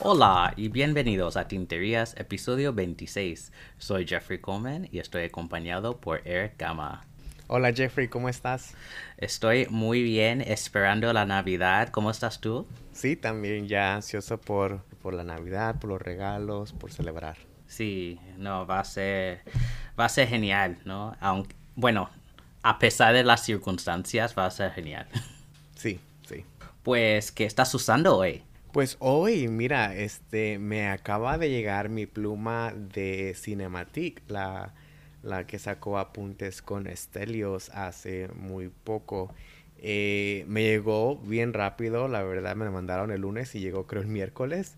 Hola y bienvenidos a Tinterías, episodio 26. Soy Jeffrey Coleman y estoy acompañado por Eric Gama. Hola Jeffrey, ¿cómo estás? Estoy muy bien, esperando la Navidad. ¿Cómo estás tú? Sí, también ya ansioso por, por la Navidad, por los regalos, por celebrar. Sí, no, va a ser, va a ser genial, ¿no? Aunque, bueno, a pesar de las circunstancias, va a ser genial. Sí, sí. Pues, ¿qué estás usando hoy? Pues hoy, mira, este, me acaba de llegar mi pluma de Cinematic, la, la que sacó apuntes con Estelios hace muy poco. Eh, me llegó bien rápido, la verdad me la mandaron el lunes y llegó creo el miércoles.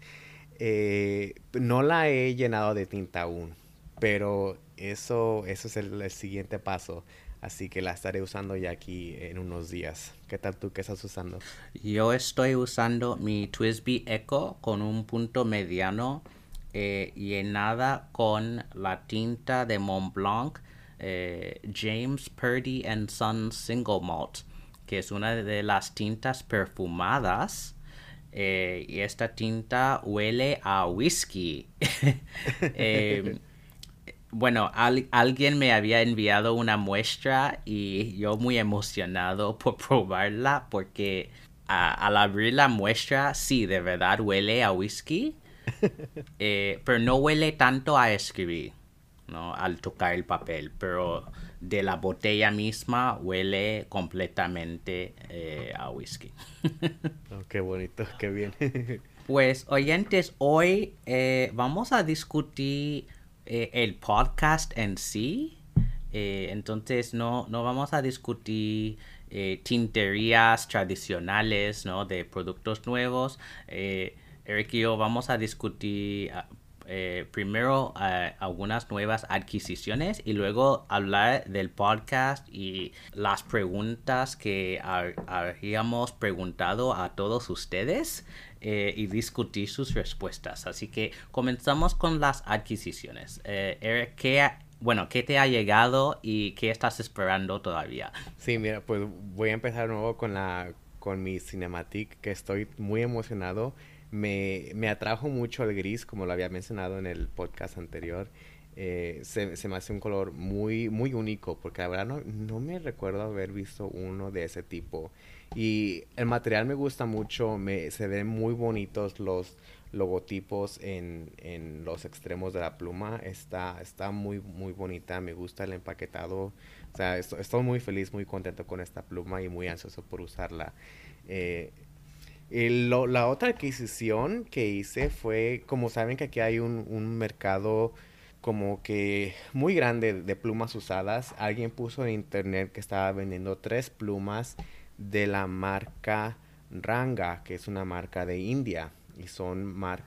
Eh, no la he llenado de tinta aún, pero eso, eso es el, el siguiente paso. Así que la estaré usando ya aquí en unos días. ¿Qué tal tú? ¿Qué estás usando? Yo estoy usando mi Twisby Echo con un punto mediano eh, llenada con la tinta de Montblanc eh, James Purdy and Sons Single Malt, que es una de las tintas perfumadas. eh, y esta tinta huele a whisky. Eh, bueno, al- alguien me había enviado una muestra y yo muy emocionado por probarla porque a- al abrir la muestra, sí, de verdad huele a whisky, eh, pero no huele tanto a escribir, ¿no? Al tocar el papel, pero de la botella misma huele completamente eh, a whisky. Oh, qué bonito, qué bien. Pues oyentes, hoy eh, vamos a discutir eh, el podcast en sí. Eh, entonces no, no vamos a discutir eh, tinterías tradicionales ¿no? de productos nuevos. Eric y yo vamos a discutir ah, primero algunas nuevas adquisiciones y luego hablar del podcast y las preguntas que ha- habíamos preguntado a todos ustedes eh, y discutir sus respuestas. Así que comenzamos con las adquisiciones. Eh, Eric, ¿qué, bueno, ¿qué te ha llegado y qué estás esperando todavía? Sí, mira, pues voy a empezar de nuevo con la con mi Cinematic, que estoy muy emocionado. Me, me atrajo mucho el gris, como lo había mencionado en el podcast anterior. Eh, se, se me hace un color muy, muy único, porque la verdad no, no me recuerdo haber visto uno de ese tipo. Y el material me gusta mucho, me, se ven muy bonitos los logotipos en, en los extremos de la pluma. Está, está muy, muy bonita, me gusta el empaquetado. O sea, esto- estoy muy feliz, muy contento con esta pluma y muy ansioso por usarla. Eh, la otra adquisición que hice fue, como saben que aquí hay un, un mercado como que muy grande de plumas usadas. Alguien puso en internet que estaba vendiendo tres plumas de la marca Ranga, que es una marca de India. Y son mar-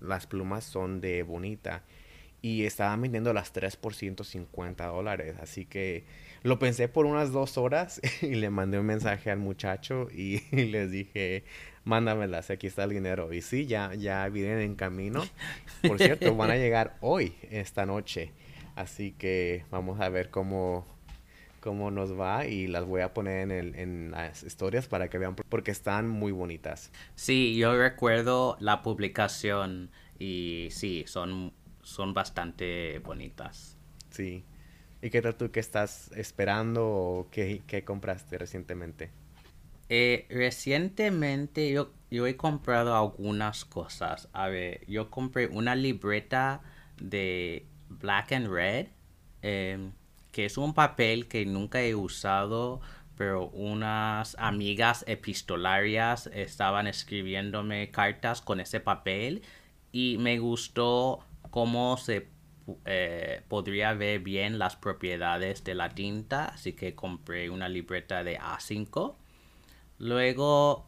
las plumas son de bonita. Y estaban vendiendo las tres por 150 dólares. Así que lo pensé por unas dos horas y le mandé un mensaje al muchacho y, les dije, mándamelas, aquí está el dinero. Y sí, ya, ya vienen en camino. Por cierto, van a llegar hoy, esta noche. Así que vamos a ver cómo, cómo nos va y las voy a poner en, el- en las historias para que vean porque están muy bonitas. Sí, yo recuerdo la publicación y sí, son, son bastante bonitas. Sí. ¿Y qué tal tú? ¿Qué estás esperando o qué, qué compraste recientemente? Eh, recientemente yo, yo he comprado algunas cosas. A ver, yo compré una libreta de Black and Red, em, que es un papel que nunca he usado, pero unas amigas epistolarias estaban escribiéndome cartas con ese papel y me gustó cómo se eh, podría ver bien las propiedades de la tinta, así que compré una libreta de A5. Luego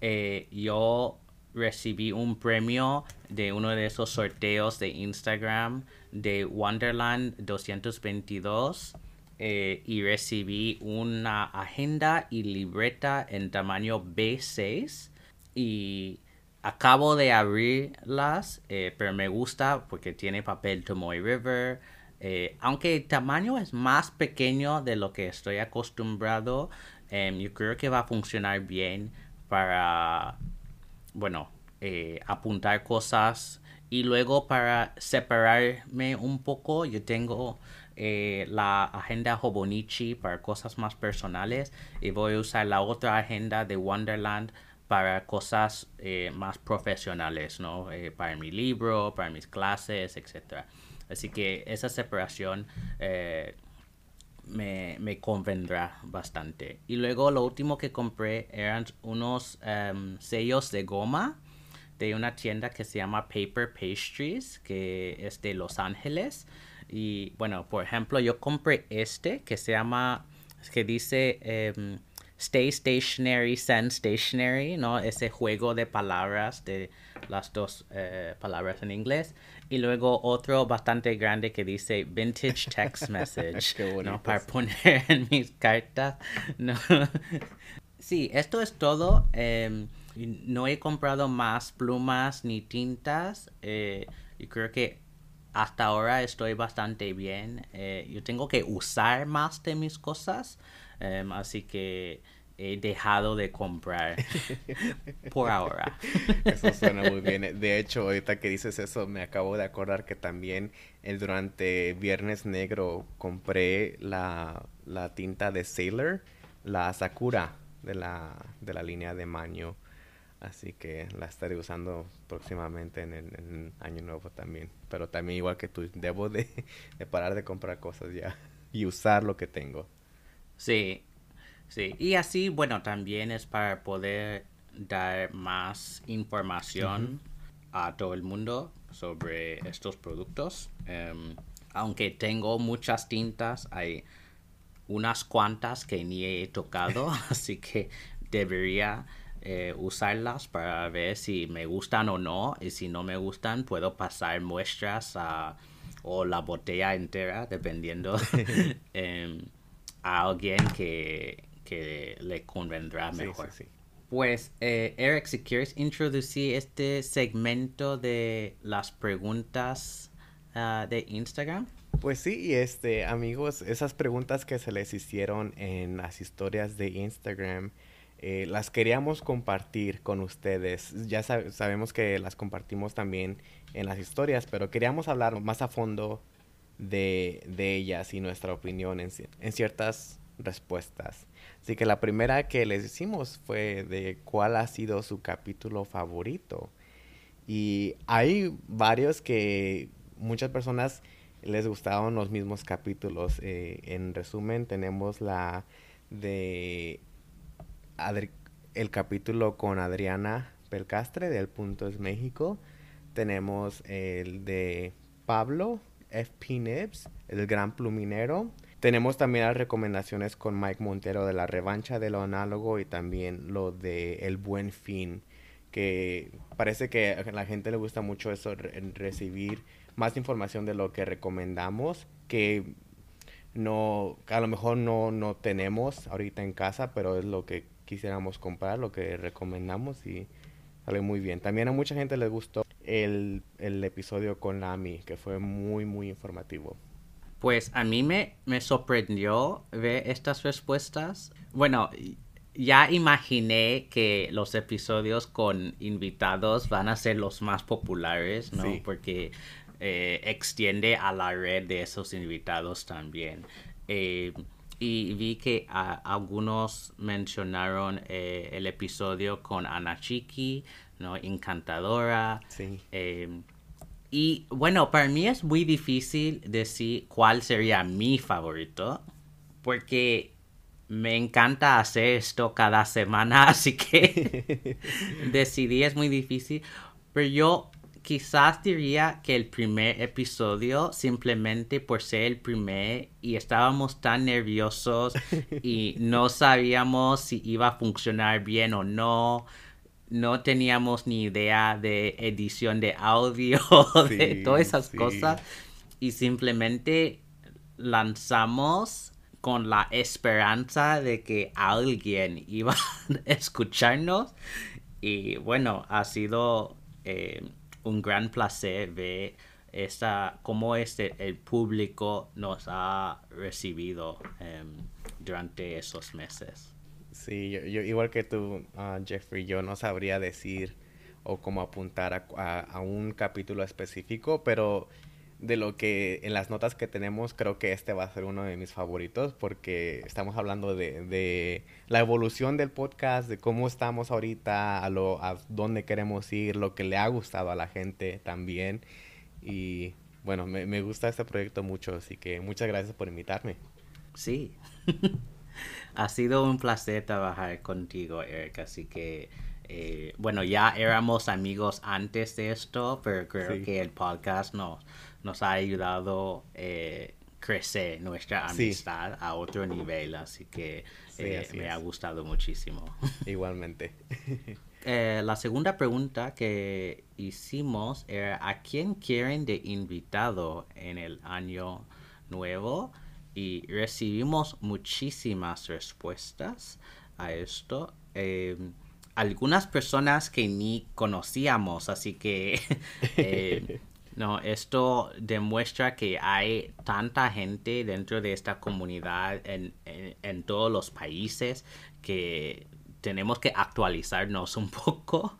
eh, yo recibí un premio de uno de esos sorteos de Instagram de Wonderland 222 eh, y recibí una agenda y libreta en tamaño B6 y acabo de abrirlas, eh, pero me gusta porque tiene papel Tomoe River, Eh, aunque el tamaño es más pequeño de lo que estoy acostumbrado, em, yo creo que va a funcionar bien para, bueno, apuntar cosas y luego para separarme un poco, yo tengo eh, la agenda Hobonichi para cosas más personales y voy a usar la otra agenda de Wonderland para cosas más profesionales, ¿no? para mi libro, para mis clases, etcétera. Así que esa separación eh, me, convendrá bastante. Y luego lo último que compré eran unos em, sellos de goma de una tienda que se llama Paper Pastries, que es de Los Ángeles. Y bueno, por ejemplo, yo compré este que se llama, que dice em, Stay Stationary, Send Stationary, ¿no? Ese juego de palabras, de las dos eh, palabras en inglés. Y luego otro bastante grande que dice Vintage Text Message, ¿no? Para poner en mis cartas, ¿no? sí, esto es todo. Em, no he comprado más plumas ni tintas. Eh, yo creo que hasta ahora estoy bastante bien. Eh, yo tengo que usar más de mis cosas. Em, así que he dejado de comprar por ahora. Eso suena muy bien. De hecho, ahorita que dices eso, me acabo de acordar que también el, durante Viernes Negro compré la, tinta de Sailor, la Sakura de la, de la línea de Maño. Así que la estaré usando próximamente en el, año nuevo también. Pero también igual que tú, debo de, de parar de comprar cosas ya y usar lo que tengo. Sí, sí. Y así, bueno, también es para poder dar más información a todo el mundo sobre estos productos. Em, aunque tengo muchas tintas, hay unas cuantas que ni he tocado, así que debería eh, usarlas para ver si me gustan o no. Y si no me gustan, puedo pasar muestras a, o la botella entera, dependiendo. Em, a alguien que, le convendrá mejor. Pues, eh, Eric, si quieres introducir este segmento de las preguntas ah, de Instagram. Pues sí, este, amigos, esas preguntas que se les hicieron en las historias de Instagram, eh, las queríamos compartir con ustedes. Ya sabemos que las compartimos también en las historias, pero queríamos hablar más a fondo de, ellas y nuestra opinión en, ciertas respuestas. Así que la primera que les hicimos fue de cuál ha sido su capítulo favorito. Y hay varios que muchas personas les gustaban los mismos capítulos. Eh, en resumen, tenemos la de el capítulo con Adriana Pelcastre del Punto es México. Tenemos el de Pablo FP Nibs, el gran pluminero. Tenemos también las recomendaciones con Mike Montero de la revancha de lo análogo y también lo de El Buen Fin, que parece que a la gente le gusta mucho eso, recibir más información de lo que recomendamos, que no, a lo mejor no, no tenemos ahorita en casa, pero es lo que quisiéramos comprar, lo que recomendamos y sale muy bien. También a mucha gente les gustó el, episodio con Lami, que fue muy, muy informativo. Pues a mí me, me sorprendió ver estas respuestas. Bueno, ya imaginé que los episodios con invitados van a ser los más populares, ¿no? Porque eh, extiende a la red de esos invitados también. Eh, y vi que algunos mencionaron eh, el episodio con Ana Chiqui, ¿no? Encantadora. Sí. Em, y bueno, para mí es muy difícil decir cuál sería mi favorito, porque me encanta hacer esto cada semana, así que decidir es muy difícil. Pero yo quizás diría que el primer episodio, simplemente por ser el primer y estábamos tan nerviosos y no sabíamos si iba a funcionar bien o no no teníamos ni idea de edición de audio, de todas esas cosas. Y simplemente lanzamos con la esperanza de que alguien iba a escucharnos. Y bueno, ha sido eh, un gran placer ver esta, cómo este, el público nos ha recibido em, durante esos meses. Sí, yo, igual que tú, uh, Jeffrey, yo no sabría decir o cómo apuntar a, un capítulo específico, pero de lo que en las notas que tenemos, creo que este va a ser uno de mis favoritos porque estamos hablando de, de la evolución del podcast, de cómo estamos ahorita, a, lo, a dónde queremos ir, lo que le ha gustado a la gente también. Y bueno, me, me gusta este proyecto mucho, así que muchas gracias por invitarme. Sí. ha sido un placer trabajar contigo, Eric, así que eh, bueno, ya éramos amigos antes de esto, pero creo que el podcast nos, nos ha ayudado a eh, crecer nuestra amistad a otro nivel, así que eh, me ha gustado muchísimo. Igualmente. la segunda pregunta que hicimos era ¿a quién quieren de invitado en el año nuevo? Y recibimos muchísimas respuestas a esto. Em, algunas personas que ni conocíamos, así que eh, no, esto demuestra que hay tanta gente dentro de esta comunidad en, en, todos los países que tenemos que actualizarnos un poco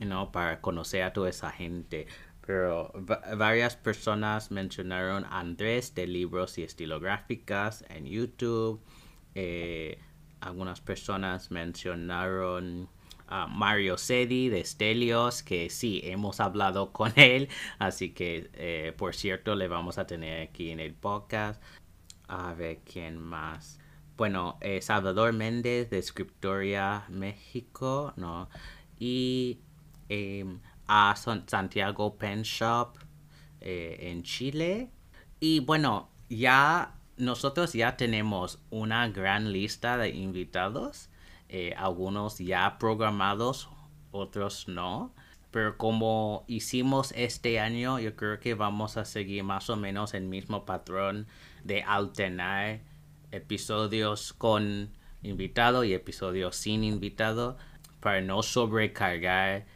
¿no? para conocer a toda esa gente. Pero varias personas mencionaron a Andrés de libros y estilográficas en YouTube. Eh, algunas personas mencionaron Mario Sedi de Stelios, que sí, hemos hablado con él, así que eh, por cierto le vamos a tener aquí en el podcast. A ver quién más. Bueno, eh, Salvador Méndez de Scriptoria, México, ¿no? Y em, a Santiago Pen Shop eh, en Chile. Y bueno, ya nosotros ya tenemos una gran lista de invitados eh, algunos ya programados, otros no. Pero como hicimos este año, yo creo que vamos a seguir más o menos el mismo patrón de alternar episodios con invitado y episodios sin invitado para no sobrecargar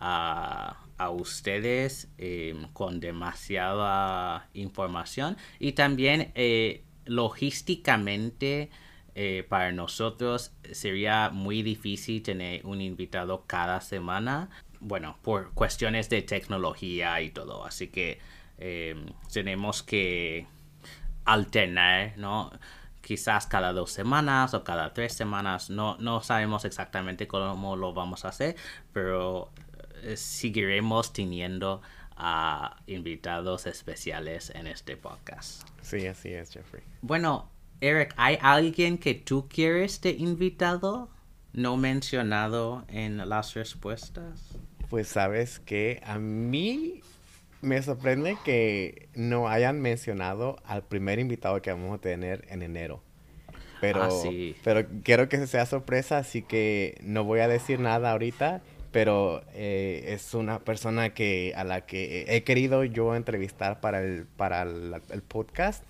a, ustedes em, con demasiada información y también eh, logísticamente eh, para nosotros sería muy difícil tener un invitado cada semana. Bueno, por cuestiones de tecnología y todo. Así que eh, tenemos que alternar, ¿no? Quizás cada dos semanas o cada tres semanas. No, no sabemos exactamente cómo lo vamos a hacer, pero eh, seguiremos teniendo a invitados especiales en este podcast. Sí, así es, Jeffrey. Bueno, Eric, ¿hay alguien que tú quieres de invitado no mencionado en las respuestas? Pues sabes que a mí me sorprende que no hayan mencionado al primer invitado que vamos a tener en enero. Pero, ah, pero quiero que sea sorpresa, así que no voy a decir nada ahorita. Pero eh, es una persona que a la que he querido yo entrevistar para el, para el podcast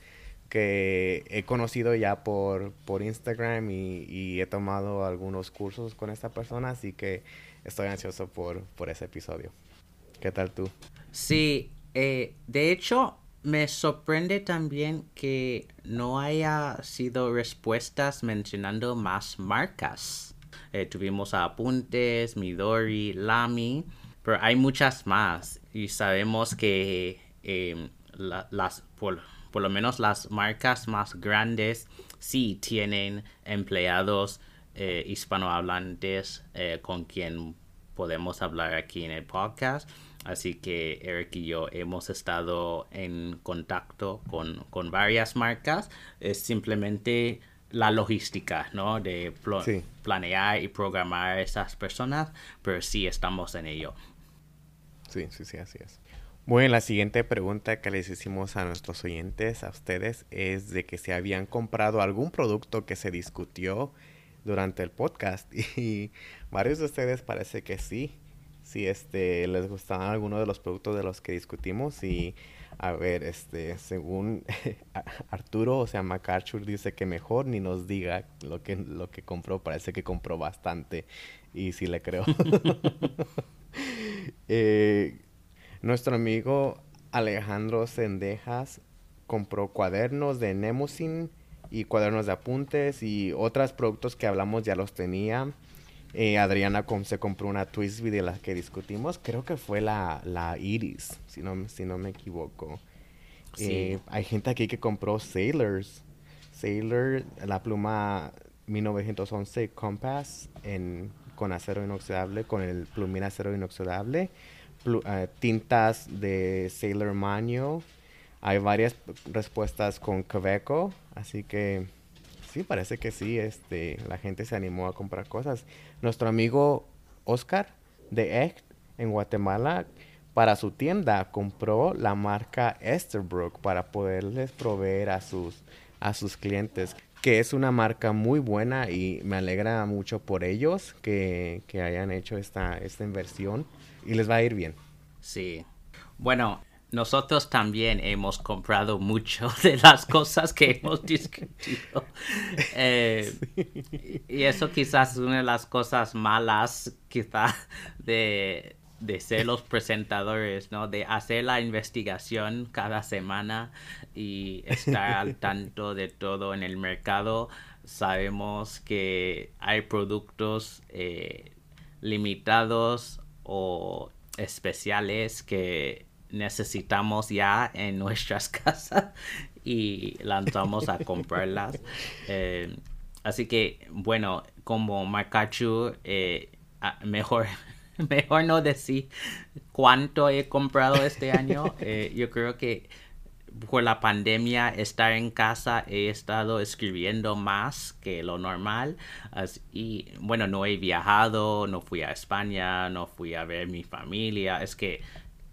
que he conocido ya por, por Instagram y, he tomado algunos cursos con esta persona, así que estoy ansioso por, por ese episodio. ¿Qué tal tú? Sí, eh, de hecho me sorprende también que no haya sido respuestas mencionando más marcas. Eh, tuvimos a Apuntes, Midori, Lamy, pero hay muchas más y sabemos que eh, las... por lo menos las marcas más grandes sí tienen empleados eh, hispanohablantes eh, con quien podemos hablar aquí en el podcast. Así que Eric y yo hemos estado en contacto con, varias marcas. Es simplemente la logística, ¿no? De planear y programar a esas personas, pero sí estamos en ello. Sí, sí, sí, así es. Bueno, la siguiente pregunta que les hicimos a nuestros oyentes, a ustedes, es de que si habían comprado algún producto que se discutió durante el podcast. Y varios de ustedes parece que sí. Si este, les gustaban algunos de los productos de los que discutimos. Y a ver, este, según Arturo, o sea, MacArthur dice que mejor ni nos diga lo que, lo que compró. Parece que compró bastante. Y sí le creo. eh, nuestro amigo Alejandro Sendejas compró cuadernos de Nemusin y cuadernos de apuntes y otros productos que hablamos ya los tenía. Eh, Adriana se compró una Twisby de la que discutimos. Creo que fue la, la Iris, si no, si no me equivoco. Eh, hay gente aquí que compró Sailors. Sailor, la pluma 1911 Compass en, con acero inoxidable, con el plumín acero inoxidable. Eh, tintas de Sailor Manio. Hay varias respuestas con Quebeco, así que sí, parece que sí, este, la gente se animó a comprar cosas. Nuestro amigo Oscar de Echt en Guatemala para su tienda compró la marca Esterbrook para poderles proveer a sus a sus clientes que es una marca muy buena y me alegra mucho por ellos que, que hayan hecho esta, esta inversión y les va a ir bien. Sí. Bueno, nosotros también hemos comprado mucho de las cosas que hemos discutido. Eh, y eso quizás es una de las cosas malas, quizás, de, de ser los presentadores, ¿no? De hacer la investigación cada semana y estar al tanto de todo en el mercado. Sabemos que hay productos eh, limitados o especiales que necesitamos ya en nuestras casas y lanzamos a comprarlas. Eh, así que, bueno, como Marcachu, eh, mejor, mejor no decir cuánto he comprado este año. Eh, yo creo que por la pandemia, estar en casa, he estado escribiendo más que lo normal. y bueno, no he viajado, no fui a España, no fui a ver mi familia. Es que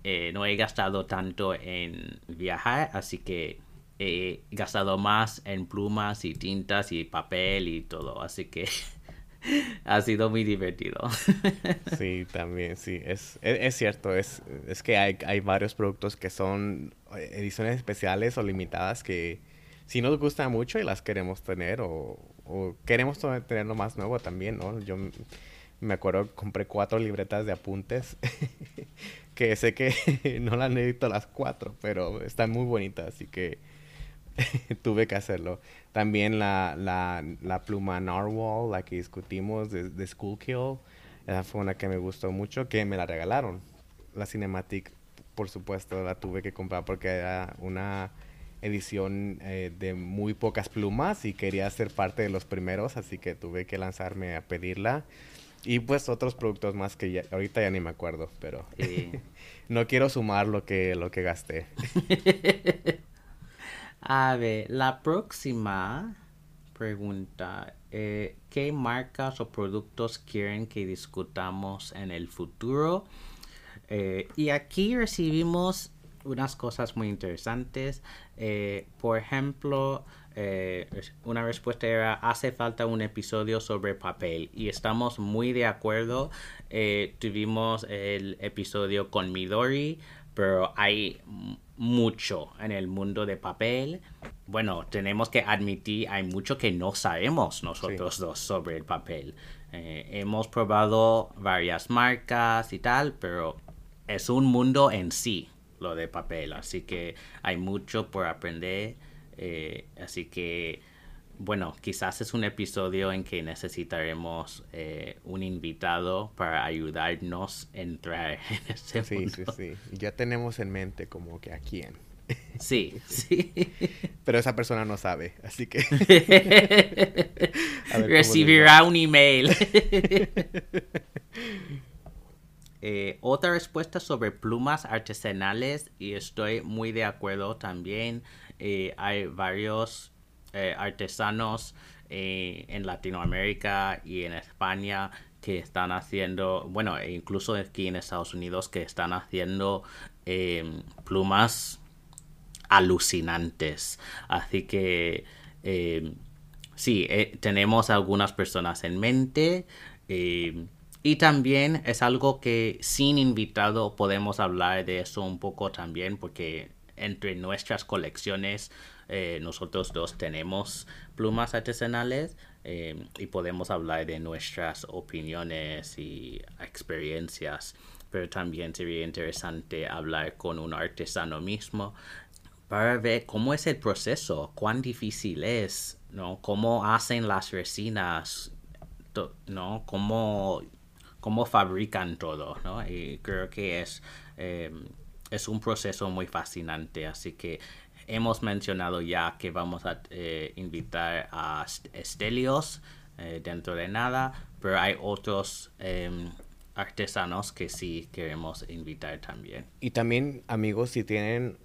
eh, no he gastado tanto en viajar, así que he gastado más en plumas y tintas y papel y todo. Así que ha sido muy divertido. sí, también, sí, es, es, cierto, es, es que hay, hay, varios productos que son ediciones especiales o limitadas que si nos gusta mucho y las queremos tener o, o queremos tenerlo más nuevo también, ¿no? Yo me acuerdo compré cuatro libretas de apuntes que sé que no las necesito las cuatro, pero están muy bonitas, así que tuve que hacerlo. También la, la, la pluma Narwhal, la que discutimos de, de School Kill, esa fue una que me gustó mucho, que me la regalaron. La Cinematic, por supuesto, la tuve que comprar porque era una edición eh, de muy pocas plumas y quería ser parte de los primeros, así que tuve que lanzarme a pedirla. Y pues otros productos más que ya, ahorita ya ni me acuerdo, pero no quiero sumar lo que, lo que gasté. A ver, la próxima pregunta. Eh, ¿Qué marcas o productos quieren que discutamos en el futuro? Eh, y aquí recibimos unas cosas muy interesantes. Eh, por ejemplo, una respuesta era, hace falta un episodio sobre papel. Y estamos muy de acuerdo. tuvimos el episodio con Midori, pero hay mucho en el mundo de papel. Bueno, tenemos que admitir, hay mucho que no sabemos nosotros dos sobre el papel. Eh, hemos probado varias marcas y tal, pero es un mundo en sí lo de papel, así que hay mucho por aprender. Eh, así que, bueno, quizás es un episodio en que necesitaremos eh, un invitado para ayudarnos a entrar en ese mundo. Sí, sí, sí. Ya tenemos en mente como que a quién. Sí, sí. Pero esa persona no sabe, así que... Recibirá un email. Eh, otra respuesta sobre plumas artesanales y estoy muy de acuerdo también. Eh, hay varios eh, artesanos en Latinoamérica y en España que están haciendo, bueno, e incluso aquí en Estados Unidos que están haciendo plumas alucinantes. Así que eh, sí, tenemos algunas personas en mente. Eh, y también es algo que sin invitado podemos hablar de eso un poco también porque entre nuestras colecciones nosotros dos tenemos plumas artesanales y podemos hablar de nuestras opiniones y experiencias. pero también sería interesante hablar con un artesano mismo para ver cómo es el proceso, cuán difícil es, ¿no? Cómo hacen las resinas, ¿no? Cómo, cómo fabrican todo, ¿no? Y creo que es, em, es un proceso muy fascinante, así que hemos mencionado ya que vamos a eh, invitar a Estelios eh, dentro de nada, pero hay otros em, artesanos que sí queremos invitar también. Y también, amigos, si tienen,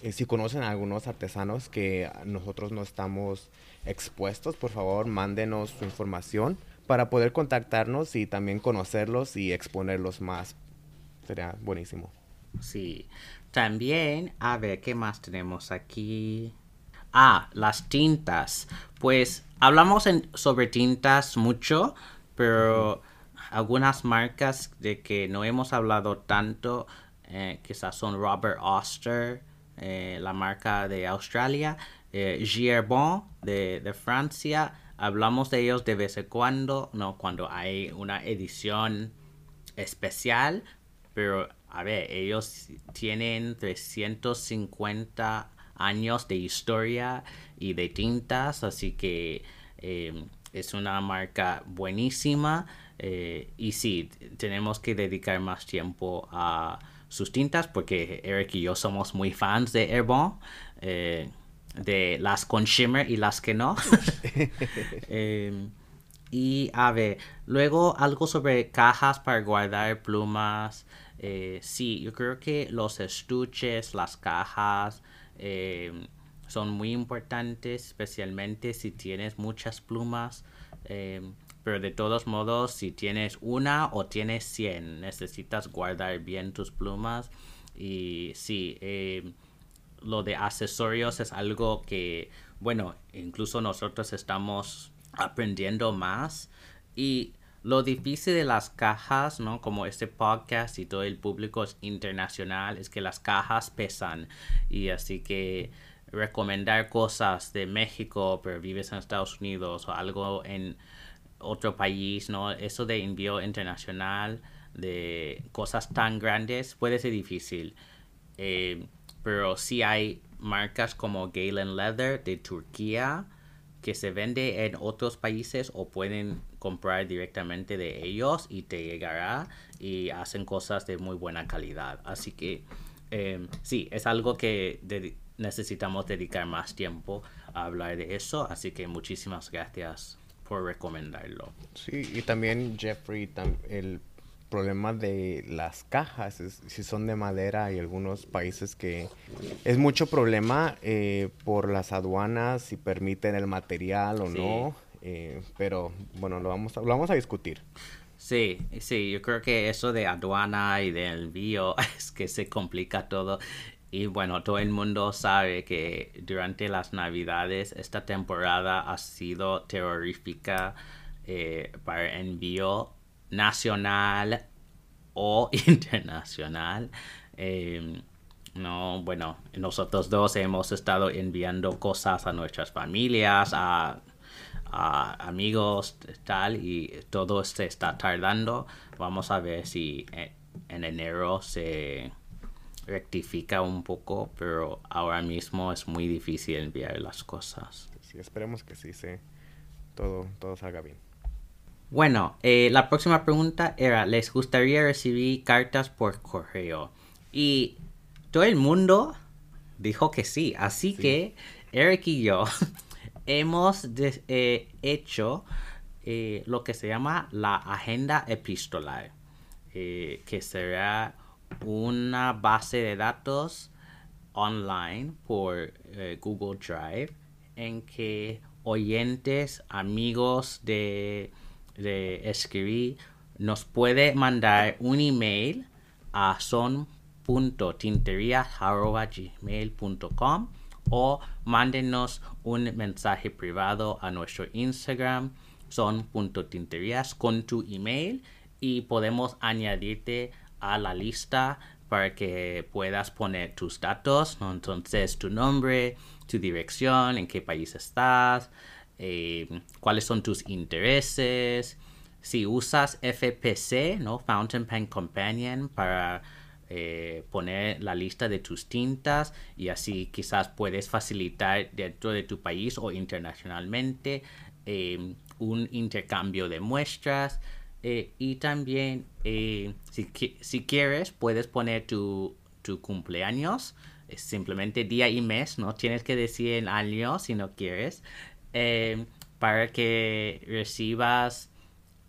eh, si conocen algunos artesanos que nosotros no estamos expuestos, por favor, mándenos su información para poder contactarnos y también conocerlos y exponerlos más. Sería buenísimo. Sí. También, a ver, ¿qué más tenemos aquí? Ah, las tintas. Pues hablamos sobre tintas mucho, pero algunas marcas de que no hemos hablado tanto, eh, quizás son Robert Oster, eh, la marca de Australia, eh, Gierbon de, de, Francia. Hablamos de ellos de vez en cuando, no cuando hay una edición especial, pero a ver, ellos tienen 350 años de historia y de tintas, así que em, es una marca buenísima eh, y sí, tenemos que dedicar más tiempo a sus tintas porque Eric y yo somos muy fans de Airborne, eh, de las con shimmer y las que no. Em, y a ver, luego algo sobre cajas para guardar plumas. Eh, sí, yo creo que los estuches, las cajas em, son muy importantes, especialmente si tienes muchas plumas. Em, pero de todos modos, si tienes una o tienes 100, necesitas guardar bien tus plumas. Y sí, em, lo de accesorios es algo que, bueno, incluso nosotros estamos aprendiendo más. Y lo difícil de las cajas, ¿no? Como este podcast y todo el público es internacional, es que las cajas pesan. Y así que recomendar cosas de México, pero vives en Estados Unidos o algo en otro país, ¿no? Eso de envío internacional de cosas tan grandes puede ser difícil. Eh, pero sí hay marcas como Galen Leather de Turquía que se vende en otros países o pueden comprar directamente de ellos y te llegará y hacen cosas de muy buena calidad. Así que eh, sí, es algo que necesitamos dedicar más tiempo a hablar de eso. Así que muchísimas gracias por recomendarlo. Sí, y también Jeffrey, el problema de las cajas, si son de madera, hay algunos países que es mucho problema eh, por las aduanas, si permiten el material o no, eh, pero bueno, lo vamos, a, lo vamos a discutir. Sí, sí, yo creo que eso de aduana y de envío es que se complica todo. Y bueno, todo el mundo sabe que durante las navidades esta temporada ha sido terrorífica eh, para envío nacional o internacional. Em, no, bueno, nosotros dos hemos estado enviando cosas a nuestras familias, a, amigos, tal, y todo se está tardando. Vamos a ver si en, en enero se rectifica un poco, pero ahora mismo es muy difícil enviar las cosas. Sí, esperemos que sí, se, todo, todo salga bien. Bueno, eh, la próxima pregunta era, ¿les gustaría recibir cartas por correo? Y todo el mundo dijo que sí, así que Eric y yo hemos eh, hecho eh, lo que se llama la agenda epistolar, que será una base de datos online por Google Drive en que oyentes, amigos de de escribir, nos puede mandar un email a son.tinterías.gmail.com o mándenos un mensaje privado a nuestro Instagram son.tinterías con tu email y podemos añadirte a la lista para que puedas poner tus datos, entonces tu nombre, tu dirección, en qué país estás, eh, cuáles son tus intereses, si usas FPC, ¿no? Fountain Pen Companion, para eh, poner la lista de tus tintas y así quizás puedes facilitar dentro de tu país o internacionalmente eh, un intercambio de muestras. Y también si, si, quieres puedes poner tu, tu cumpleaños simplemente día y mes no tienes que decir el año si no quieres para que recibas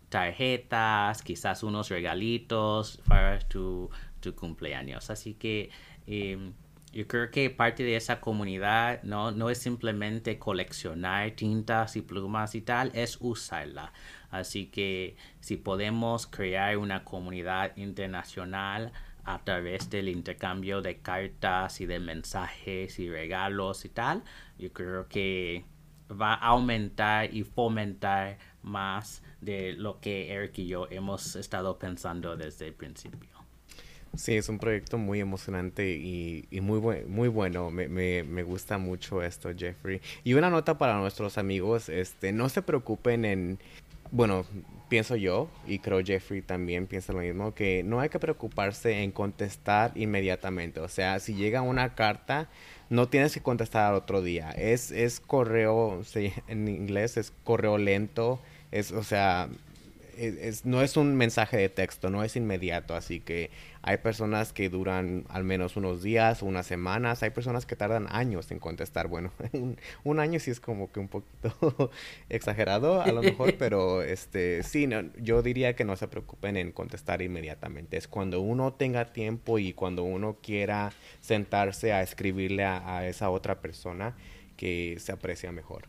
tarjetas, quizás unos regalitos para tu, cumpleaños. Así que em, yo creo que parte de esa comunidad no, no es simplemente coleccionar tintas y plumas y tal, es usarla. Así que si podemos crear una comunidad internacional a través del intercambio de cartas y de mensajes y regalos y tal, yo creo que va a aumentar y fomentar más de lo que Eric y yo hemos estado pensando desde el principio. Sí, es un proyecto muy emocionante y, muy, muy bueno. Me, me, gusta mucho esto, Jeffrey. Y una nota para nuestros amigos, este, no se preocupen en, bueno, pienso yo, y creo Jeffrey también piensa lo mismo, que no hay que preocuparse en contestar inmediatamente. O sea, si llega una carta, no tienes que contestar al otro día. Es, es correo, en inglés es correo lento es, o sea, es, no es un mensaje de texto, no es inmediato, así que hay personas que duran al menos unos días o unas semanas, hay personas que tardan años en contestar. Bueno, un, año sí es como que un poquito exagerado a lo mejor, pero este sí, no, yo diría que no se preocupen en contestar inmediatamente. Es cuando uno tenga tiempo y cuando uno quiera sentarse a escribirle a esa otra persona que se aprecia mejor.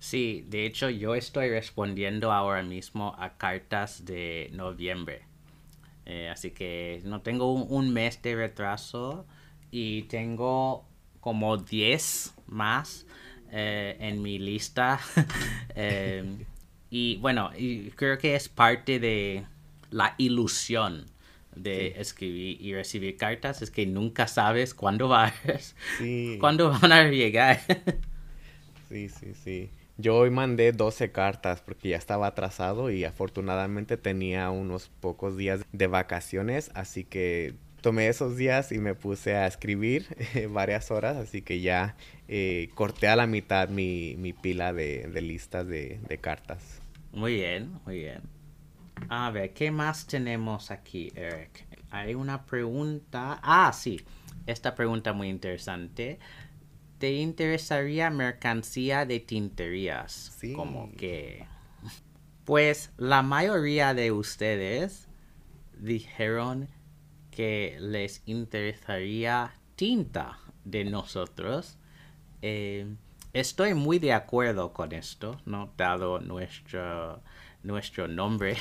Sí, de hecho yo estoy respondiendo ahora mismo a cartas de noviembre. Eh, así que no tengo un, mes de retraso y tengo como 10 más eh, en mi lista. Em, y bueno, creo que es parte de la ilusión de escribir y recibir cartas. Es que nunca sabes cuándo, vas, cuándo van a llegar. sí, sí, sí. Yo hoy mandé 12 cartas porque ya estaba atrasado y afortunadamente tenía unos pocos días de vacaciones, así que tomé esos días y me puse a escribir varias horas, así que ya eh, corté a la mitad mi, pila de, listas de, de, cartas. Muy bien, muy bien. A ver, ¿qué más tenemos aquí, Eric? Hay una pregunta. Ah, sí, esta pregunta muy interesante. ¿Te interesaría mercancía de tinterías? Sí. Como que... Pues la mayoría de ustedes dijeron que les interesaría tinta de nosotros. Eh, estoy muy de acuerdo con esto, ¿no? Dado nuestro, nuestro nombre.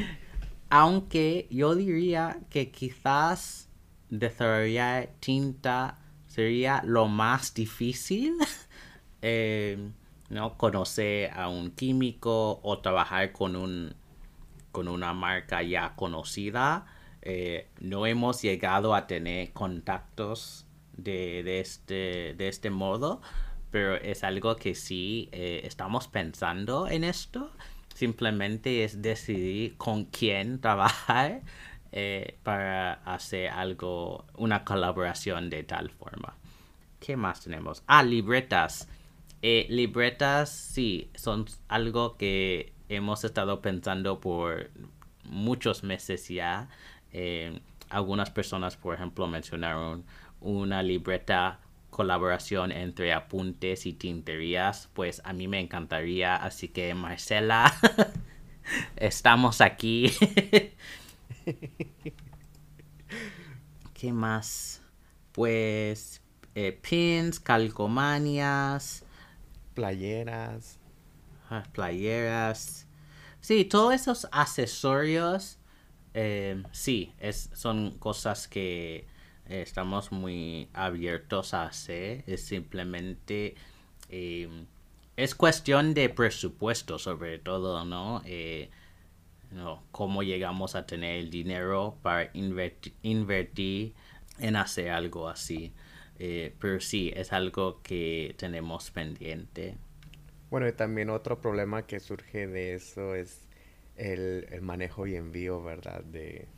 Aunque yo diría que quizás desarrollar tinta sería lo más difícil, eh, ¿no? Conocer a un químico o trabajar con, un, con una marca ya conocida. Eh, no hemos llegado a tener contactos de, este, de este modo, pero es algo que sí eh, estamos pensando en esto. Simplemente es decidir con quién trabajar eh, para hacer algo, una colaboración de tal forma. ¿Qué más tenemos? Ah, libretas. Eh, libretas, sí, son algo que hemos estado pensando por muchos meses ya. Eh, algunas personas, por ejemplo, mencionaron una libreta colaboración entre apuntes y tinterías, pues a mí me encantaría, así que Marcela, estamos aquí ¿Qué más? Pues eh, pins, calcomanias. Playeras. playeras. Sí, todos esos accesorios. Eh, sí, es, son cosas que estamos muy abiertos a hacer. Es simplemente. Eh, es cuestión de presupuesto, sobre todo, ¿no? No, cómo llegamos a tener el dinero para invertir en hacer algo así. Eh, pero sí, es algo que tenemos pendiente. Bueno, y también otro problema que surge de eso es el, el manejo y envío, ¿verdad? De,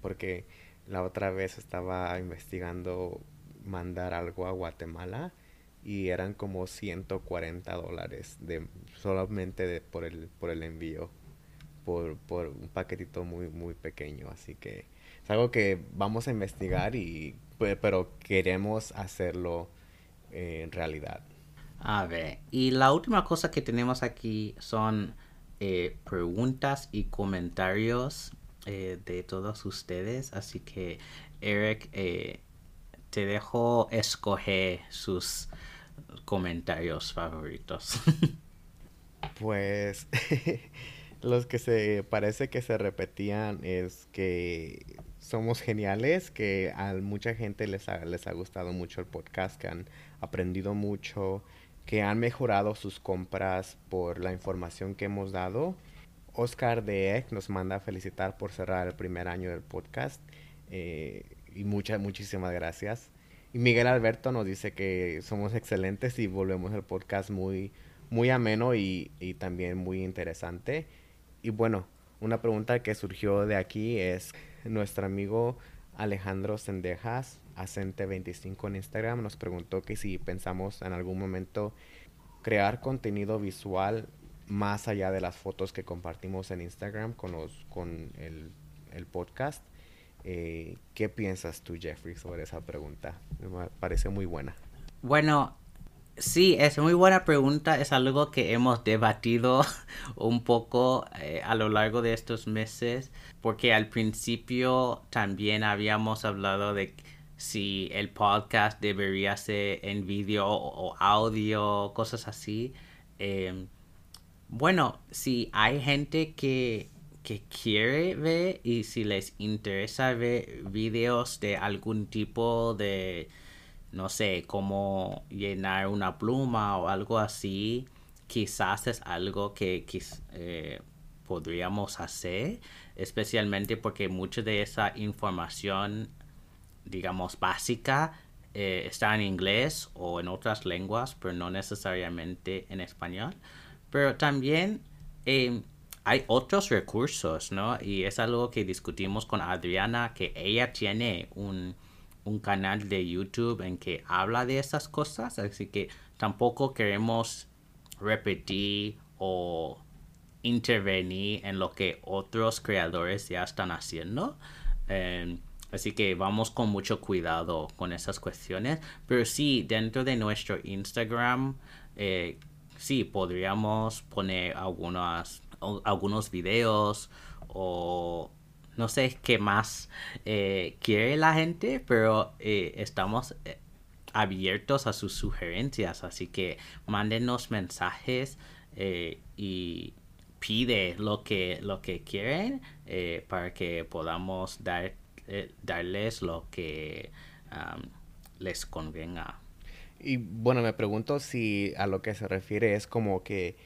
porque la otra vez estaba investigando mandar algo a Guatemala y eran como 140 dólares de solamente por el por el envío por, por un paquetito muy muy pequeño así que es algo que vamos a investigar y pero queremos hacerlo en realidad a ver y la última cosa que tenemos aquí son eh, preguntas y comentarios eh, de todos ustedes así que Eric eh, te dejo escoger sus comentarios favoritos. pues los que se parece que se repetían es que somos geniales, que a mucha gente les ha, les ha gustado mucho el podcast, que han aprendido mucho, que han mejorado sus compras por la información que hemos dado. Oscar de Eck nos manda a felicitar por cerrar el primer año del podcast eh, y muchas, muchísimas gracias. Y Miguel Alberto nos dice que somos excelentes y volvemos el podcast muy, muy ameno y, y también muy interesante. Y bueno, una pregunta que surgió de aquí es nuestro amigo Alejandro Sendejas, Acente25 en Instagram, nos preguntó que si pensamos en algún momento crear contenido visual más allá de las fotos que compartimos en Instagram con, los, con el, el podcast. Eh, ¿Qué piensas tú, Jeffrey, sobre esa pregunta? Me parece muy buena. Bueno, sí, es muy buena pregunta. Es algo que hemos debatido un poco eh, a lo largo de estos meses, porque al principio también habíamos hablado de si el podcast debería ser en vídeo o, audio, cosas así. Em, bueno, si hay gente que que quiere ver y si les interesa ver videos de algún tipo de, no sé, cómo llenar una pluma o algo así, quizás es algo que eh, podríamos hacer, especialmente porque mucha de esa información, digamos, básica, eh, está en inglés o en otras lenguas, pero no necesariamente en español. Pero también... Eh, hay otros recursos, ¿no? Y es algo que discutimos con Adriana, que ella tiene un, canal de YouTube en que habla de esas cosas, así que tampoco queremos repetir o intervenir en lo que otros creadores ya están haciendo. Em, así que vamos con mucho cuidado con esas cuestiones. Pero sí, dentro de nuestro Instagram, eh, sí, podríamos poner algunos videos o no sé qué más eh, quiere la gente, pero eh, estamos eh, abiertos a sus sugerencias, así que mándenos mensajes y pide lo que lo que quieren para que podamos dar darles lo que les convenga. Y bueno, me pregunto si a lo que se refiere es como que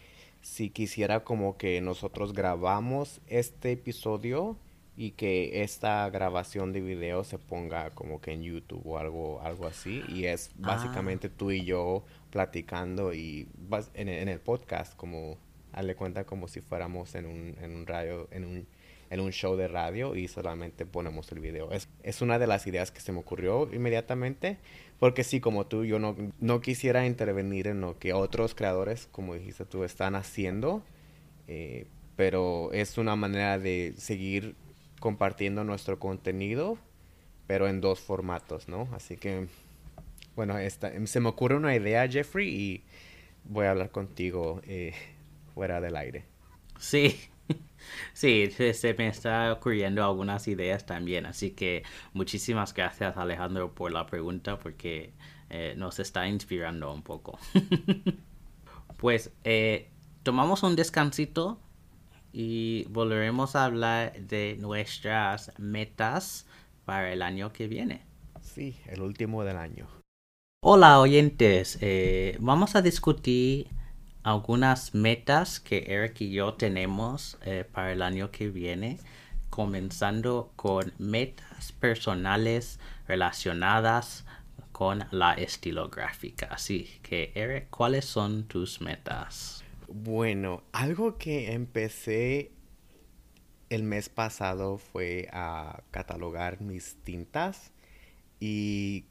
si quisiera como que nosotros grabamos este episodio y que esta grabación de video se ponga como que en YouTube o algo, algo así. Y es ah. básicamente tú y yo platicando y en, en el podcast, como darle cuenta como si fuéramos en un, en un radio, en un, en un show de radio y solamente ponemos el video. Es, es una de las ideas que se me ocurrió inmediatamente. Porque sí, como tú, yo no, no quisiera intervenir en lo que otros creadores, como dijiste tú, están haciendo. Eh, pero es una manera de seguir compartiendo nuestro contenido, pero en dos formatos, ¿no? Así que, bueno, esta, se me ocurre una idea, Jeffrey, y voy a hablar contigo eh, fuera del aire. Sí, Sí, se, me está ocurriendo algunas ideas también, así que muchísimas gracias Alejandro por la pregunta porque eh, nos está inspirando un poco. pues eh, tomamos un descansito y volveremos a hablar de nuestras metas para el año que viene. Sí, el último del año. Hola oyentes, eh, vamos a discutir algunas metas que Eric y yo tenemos eh, para el año que viene, comenzando con metas personales relacionadas con la estilográfica. Así que, Eric, ¿cuáles son tus metas? Bueno, algo que empecé el mes pasado fue a catalogar mis tintas y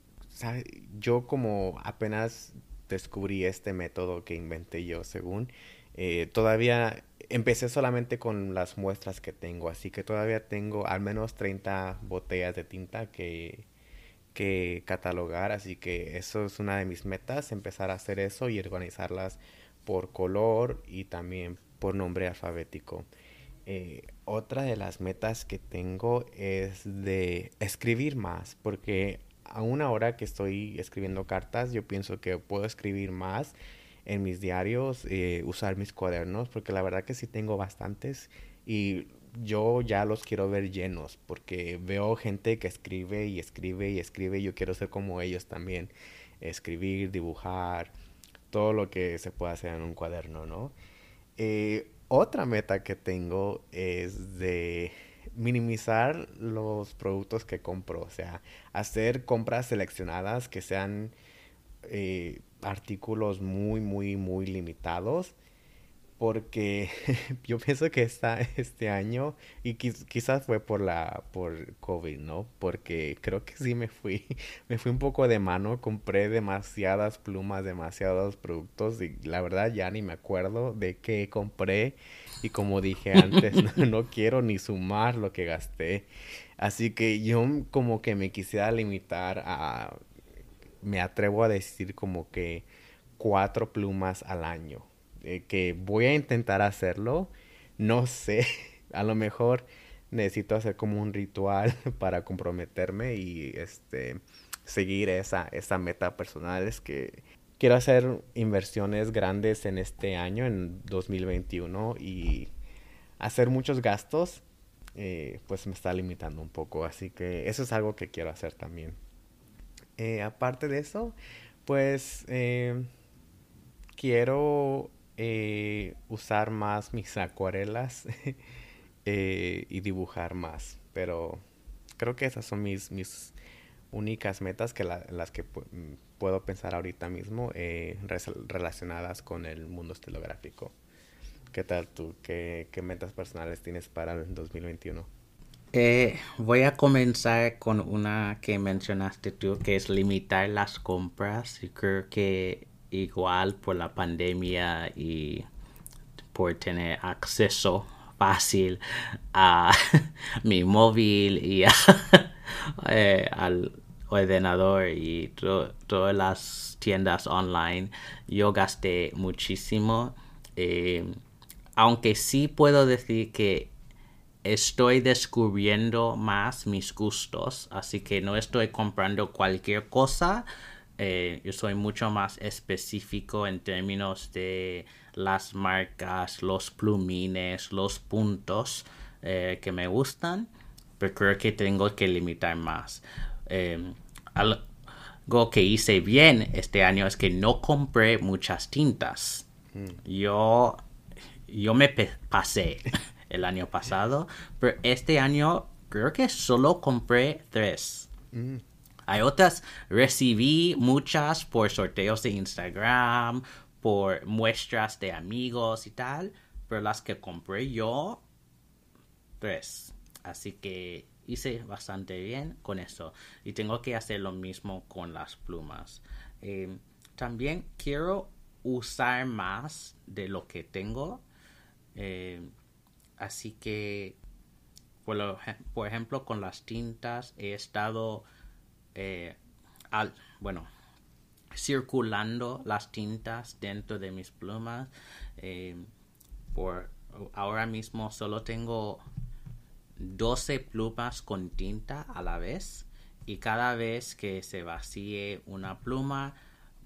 yo como apenas descubrí este método que inventé yo según, eh, todavía empecé solamente con las muestras que tengo, así que todavía tengo al menos 30 botellas de tinta que, que catalogar, así que eso es una de mis metas, empezar a hacer eso y organizarlas por color y también por nombre alfabético. Eh, otra de las metas que tengo es de escribir más, porque a una hora que estoy escribiendo cartas, yo pienso que puedo escribir más en mis diarios, eh, usar mis cuadernos, porque la verdad que sí tengo bastantes y yo ya los quiero ver llenos, porque veo gente que escribe y escribe y escribe y yo quiero ser como ellos también, escribir, dibujar, todo lo que se puede hacer en un cuaderno, ¿no? Eh, otra meta que tengo es de minimizar los productos que compro, o sea, hacer compras seleccionadas que sean eh, artículos muy, muy, muy limitados porque yo pienso que esta, este año, y quizás fue por la, por COVID, ¿no? Porque creo que sí me fui, me fui un poco de mano, compré demasiadas plumas, demasiados productos, y la verdad ya ni me acuerdo de qué compré, y como dije antes, no, quiero ni sumar lo que gasté. Así que yo como que me quisiera limitar a, me atrevo a decir como que cuatro plumas al año eh, que voy a intentar hacerlo. No sé, a lo mejor necesito hacer como un ritual para comprometerme y este seguir esa, esa meta personal. Es que quiero hacer inversiones grandes en este año, en 2021, y hacer muchos gastos, eh, pues me está limitando un poco. Así que eso es algo que quiero hacer también. Eh, aparte de eso, pues quiero eh, usar más mis acuarelas eh, y dibujar más. Pero creo que esas son mis, mis únicas metas que las que puedo pensar ahorita mismo eh, relacionadas con el mundo estilográfico. ¿Qué tal tú? ¿Qué, qué metas personales tienes para el 2021? voy a comenzar con una que mencionaste tú, que es limitar las compras. Y creo que igual por la pandemia y por tener acceso fácil a mi móvil y eh, al ordenador y todas las tiendas online yo gasté muchísimo eh, aunque sí puedo decir que estoy descubriendo más mis gustos así que no estoy comprando cualquier cosa eh, yo soy mucho más específico en términos de las marcas, los plumines, los puntos eh, que me gustan, pero creo que tengo que limitar más. Em, algo que hice bien este año es que no compré muchas tintas. Mm. Yo, yo me pasé el año pasado, pero este año creo que solo compré tres. Mm. Hay otras, recibí muchas por sorteos de Instagram, por muestras de amigos y tal, pero las que compré yo, tres. Así que hice bastante bien con eso. Y tengo que hacer lo mismo con las plumas. Em, también quiero usar más de lo que tengo. Em, así que, por ejemplo, con las tintas he estado eh, al, bueno, circulando las tintas dentro de mis plumas. Eh, por ahora mismo solo tengo 12 plumas con tinta a la vez y cada vez que se vacíe una pluma,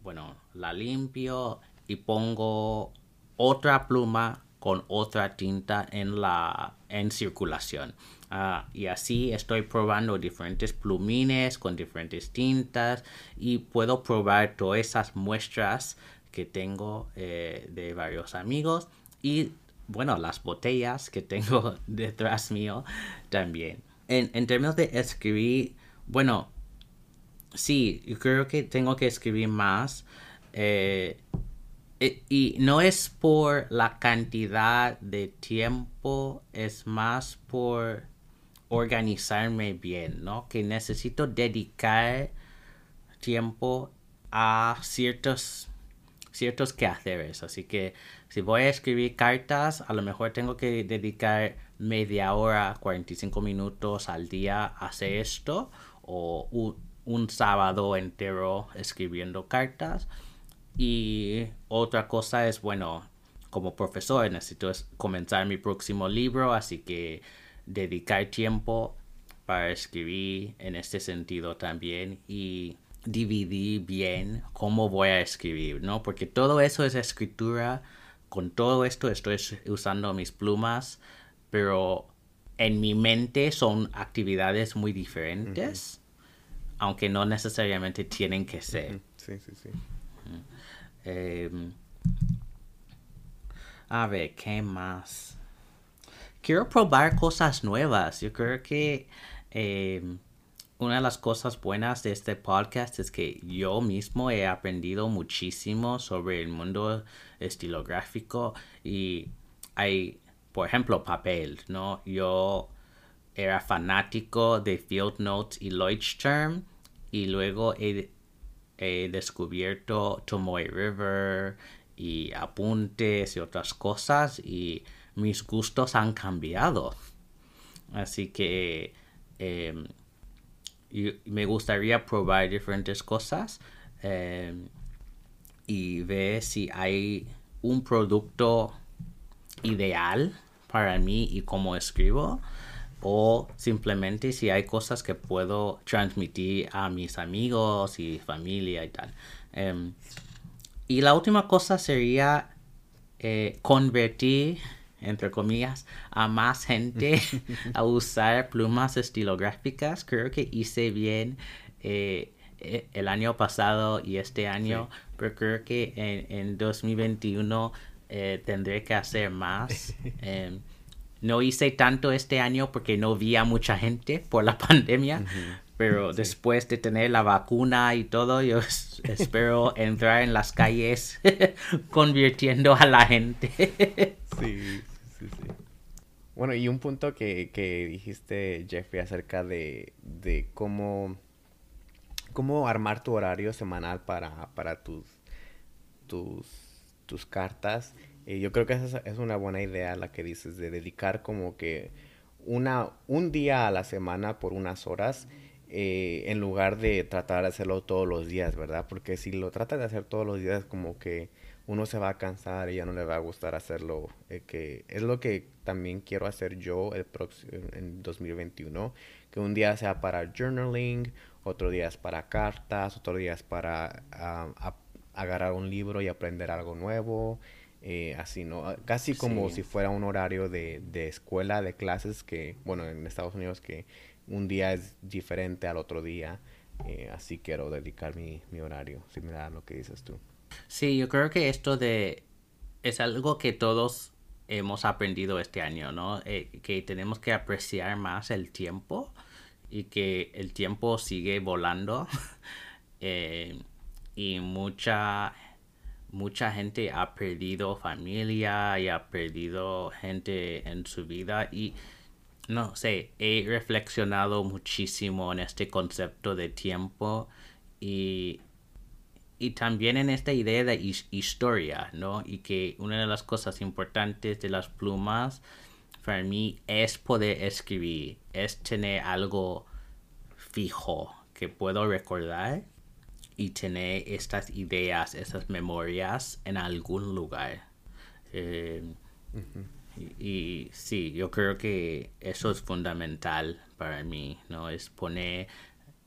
bueno, la limpio y pongo otra pluma con otra tinta en la en circulación. Ah, y así estoy probando diferentes plumines con diferentes tintas y puedo probar todas esas muestras que tengo eh, de varios amigos y bueno, las botellas que tengo detrás mío también. En, términos de escribir, bueno, sí, yo creo que tengo que escribir más. Eh, y no es por la cantidad de tiempo, es más por organizarme bien, ¿no? Que necesito dedicar tiempo a ciertos ciertos quehaceres. Así que si voy a escribir cartas, a lo mejor tengo que dedicar media hora, 45 minutos al día a hacer esto o un, un sábado entero escribiendo cartas. Y otra cosa es, bueno, como profesor necesito comenzar mi próximo libro, así que dedicar tiempo para escribir en este sentido también y dividir bien cómo voy a escribir, ¿no? Porque todo eso es escritura, con todo esto estoy usando mis plumas, pero en mi mente son actividades muy diferentes, aunque no necesariamente tienen que ser. Sí, sí, sí. Em, a ver, ¿qué más? Quiero probar cosas nuevas. Yo creo que em, una de las cosas buenas de este podcast es que yo mismo he aprendido muchísimo sobre el mundo estilográfico y hay, por ejemplo, papel, ¿no? Yo era fanático de Field Notes y Leuchtturm y luego he, descubierto Tomoe River y apuntes y otras cosas y mis gustos han cambiado. Así que em, me gustaría probar diferentes cosas em, y ver si hay un producto ideal para mí y cómo escribo o simplemente si hay cosas que puedo transmitir a mis amigos y familia y tal. Em, y la última cosa sería eh, convertir, entre comillas, a más gente a usar plumas estilográficas. Creo que hice bien eh, e, el año pasado y este año, pero creo que en, en 2021 eh, tendré que hacer más. Em, no hice tanto este año porque no vi a mucha gente por la pandemia, pero después de tener la vacuna y todo, yo espero entrar en las calles convirtiendo a la gente. sí, Bueno, y un punto que, que dijiste, Jeffrey, acerca de, de cómo, cómo armar tu horario semanal para, para tus, tus, tus cartas yo creo que esa es una buena idea la que dices de dedicar como que una, un día a la semana por unas horas eh, en lugar de tratar de hacerlo todos los días, ¿verdad? Porque si lo tratas de hacer todos los días como que uno se va a cansar y ya no le va a gustar hacerlo, eh, que es lo que también quiero hacer yo el próximo, en 2021, que un día sea para journaling, otro día es para cartas, otro día es para agarrar un libro y aprender algo nuevo, eh, así, ¿no? Ah, casi como si fuera un horario de, de, escuela, de clases, que, bueno, en Estados Unidos que un día es diferente al otro día. Eh, así quiero dedicar mi, mi horario, similar a lo que dices tú. Sí, yo creo que esto de... es algo que todos hemos aprendido este año, ¿no? Eh, que tenemos que apreciar más el tiempo y que el tiempo sigue volando. y mucha mucha gente ha perdido familia y ha perdido gente en su vida y no sé, he reflexionado muchísimo en este concepto de tiempo y, y también en esta idea de historia, ¿no? Y que una de las cosas importantes de las plumas para mí es poder escribir, es tener algo fijo que puedo recordar y tener estas ideas, estas memorias en algún lugar. Eh, y, sí, yo creo que eso es fundamental para mí, ¿no? Es poner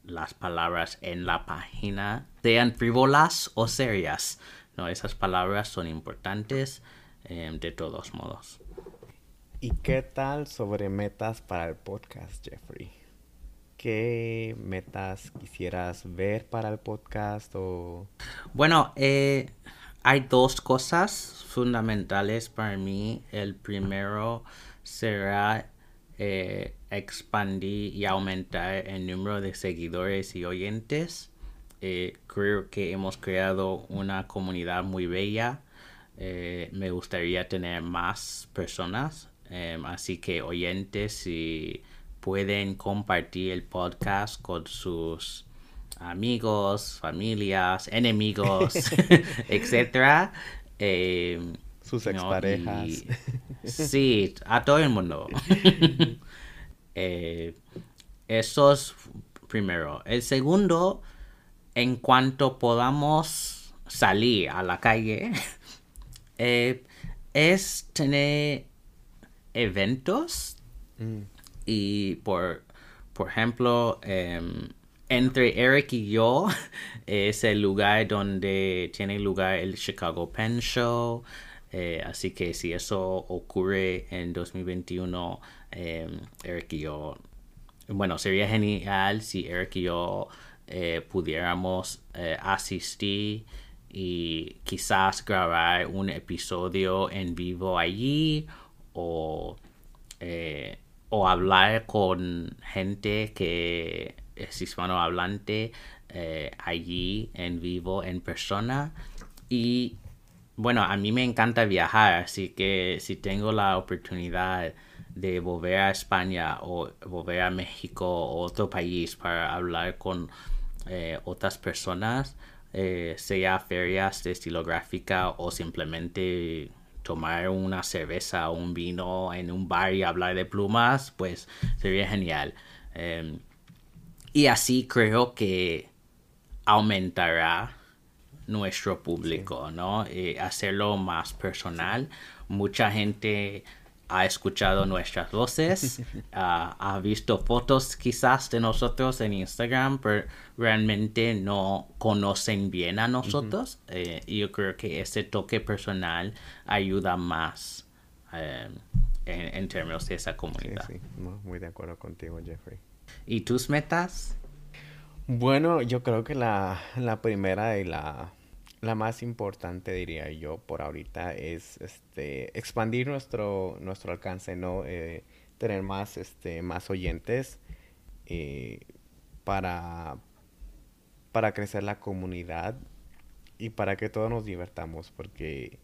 las palabras en la página, sean frívolas o serias, ¿no? Esas palabras son importantes eh, de todos modos. ¿Y qué tal sobre metas para el podcast, Jeffrey? ¿Qué metas quisieras ver para el podcast? O... Bueno, eh, hay dos cosas fundamentales para mí. El primero será eh, expandir y aumentar el número de seguidores y oyentes. Eh, creo que hemos creado una comunidad muy bella me gustaría tener más personas. Así que oyentes, si pueden compartir el podcast con sus amigos, familias, enemigos, etcétera. Em, sus exparejas. sí, a todo el mundo. eh, eso es primero. El segundo, en cuanto podamos salir a la calle, eh, es tener eventos mm. y por, por ejemplo, em, entre Eric y yo es el lugar donde tiene lugar el Chicago Pen Show. Eh, así que si eso ocurre en 2021, em, Eric y yo, bueno, sería genial si Eric y yo eh, pudiéramos eh, asistir y quizás grabar un episodio en vivo allí o, o hablar con gente que es hispanohablante allí en vivo, en persona. Y bueno, a mí me encanta viajar, así que si tengo la oportunidad de volver a España o volver a México o otro país para hablar con eh, otras personas, eh, sea ferias de estilográfica o simplemente tomar una cerveza o un vino en un bar y hablar de plumas, pues sería genial. Em, y así creo que aumentará nuestro público, ¿no? Y hacerlo más personal. Mucha gente ha escuchado nuestras voces, ha visto fotos quizás de nosotros en Instagram, pero realmente no conocen bien a nosotros. Eh, y yo creo que ese toque personal ayuda más eh, en, términos de esa comunidad. Sí, muy de acuerdo contigo, Jeffrey. ¿Y tus metas? Bueno, yo creo que la, la primera y la, la, más importante, diría yo, por ahorita es este expandir nuestro, nuestro alcance, ¿no? Eh, tener más, este, más oyentes eh, para, para crecer la comunidad y para que todos nos divertamos, porque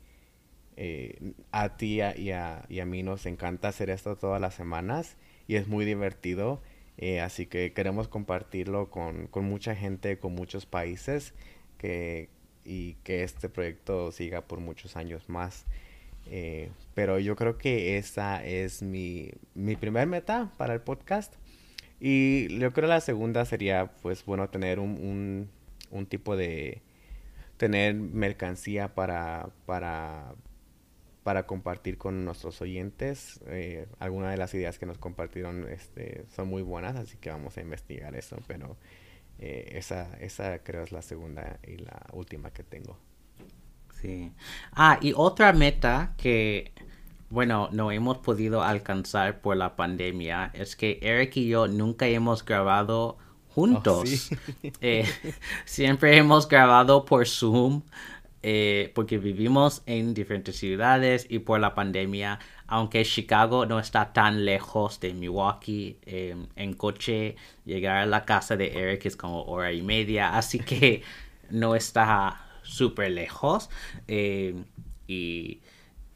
eh, a ti y a, y a mí nos encanta hacer esto todas las semanas y es muy divertido eh, así que queremos compartirlo con, con, mucha gente, con muchos países que, y que este proyecto siga por muchos años más. Eh, pero yo creo que esa es mi, mi primer meta para el podcast. Y yo creo la segunda sería, pues bueno, tener un, un, un tipo de, tener mercancía para, para para compartir con nuestros oyentes. Eh, algunas de las ideas que nos compartieron este, son muy buenas, así que vamos a investigar eso, pero eh, esa, esa creo es la segunda y la última que tengo. Sí. Ah, y otra meta que, bueno, no hemos podido alcanzar por la pandemia es que Eric y yo nunca hemos grabado juntos. Oh, eh, siempre hemos grabado por Zoom. Eh, porque vivimos en diferentes ciudades y por la pandemia, aunque Chicago no está tan lejos de Milwaukee, em, en coche llegar a la casa de Eric es como hora y media, así que no está súper lejos. Em, y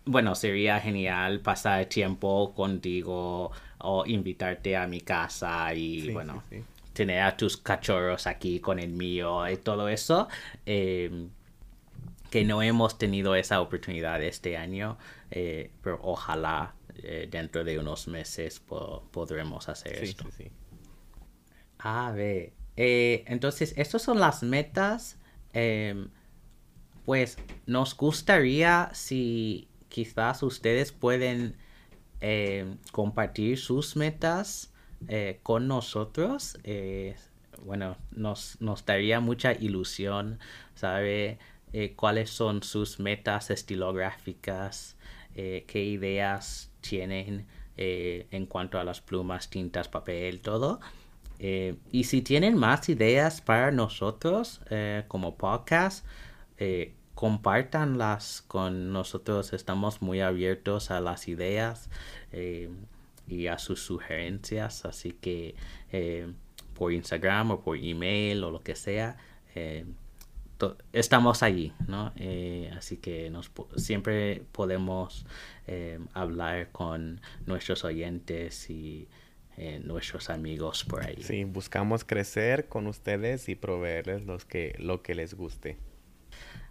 bueno, sería genial pasar tiempo contigo o invitarte a mi casa y bueno, tener a tus cachorros aquí con el mío y todo eso. Que no hemos tenido esa oportunidad este año, eh, pero ojalá eh, dentro de unos meses podremos hacer esto. Sí, sí. A ver, eh, entonces, estas son las metas. Em, pues nos gustaría si quizás ustedes pueden em, compartir sus metas con nosotros. bueno, nos, nos daría mucha ilusión, ¿sabe? Eh, cuáles son sus metas estilográficas, eh, qué ideas tienen eh, en cuanto a las plumas, tintas, papel, todo. y si tienen más ideas para nosotros como podcast, compártanlas con nosotros. Estamos muy abiertos a las ideas y a sus sugerencias. Así que por Instagram o por email o lo que sea estamos allí, ¿no? Eh, así que nos, siempre podemos eh, hablar con nuestros oyentes y eh, nuestros amigos por ahí. Sí, buscamos crecer con ustedes y proveerles los que, lo que les guste.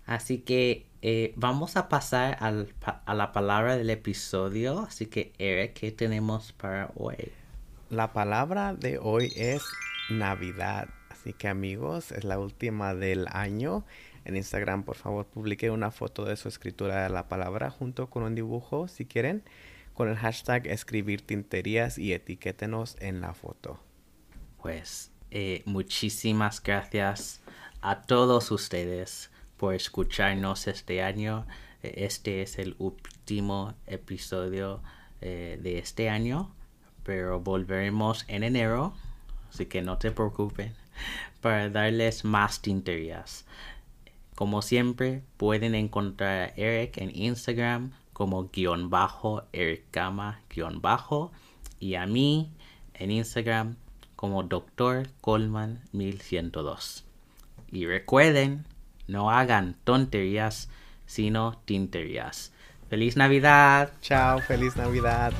Así que vamos a pasar al, a la palabra del episodio. Así que, Eric, ¿qué tenemos para hoy? La palabra de hoy es Navidad. Así que amigos, es la última del año. En Instagram, por favor, publique una foto de su escritura de la palabra junto con un dibujo, si quieren, con el hashtag escribir tinterías y etiquétenos en la foto. Pues eh, muchísimas gracias a todos ustedes por escucharnos este año. E, este es el último episodio eh, de este año, pero volveremos en enero, así que no te preocupen para darles más tinterías. Como siempre, pueden encontrar a Eric en Instagram como guion bajo, Eric Gama guion bajo, y a mí en Instagram como Dr. Coleman 1102. Y recuerden, no hagan tonterías, sino tinterías. ¡Feliz Navidad! Chao, feliz Navidad.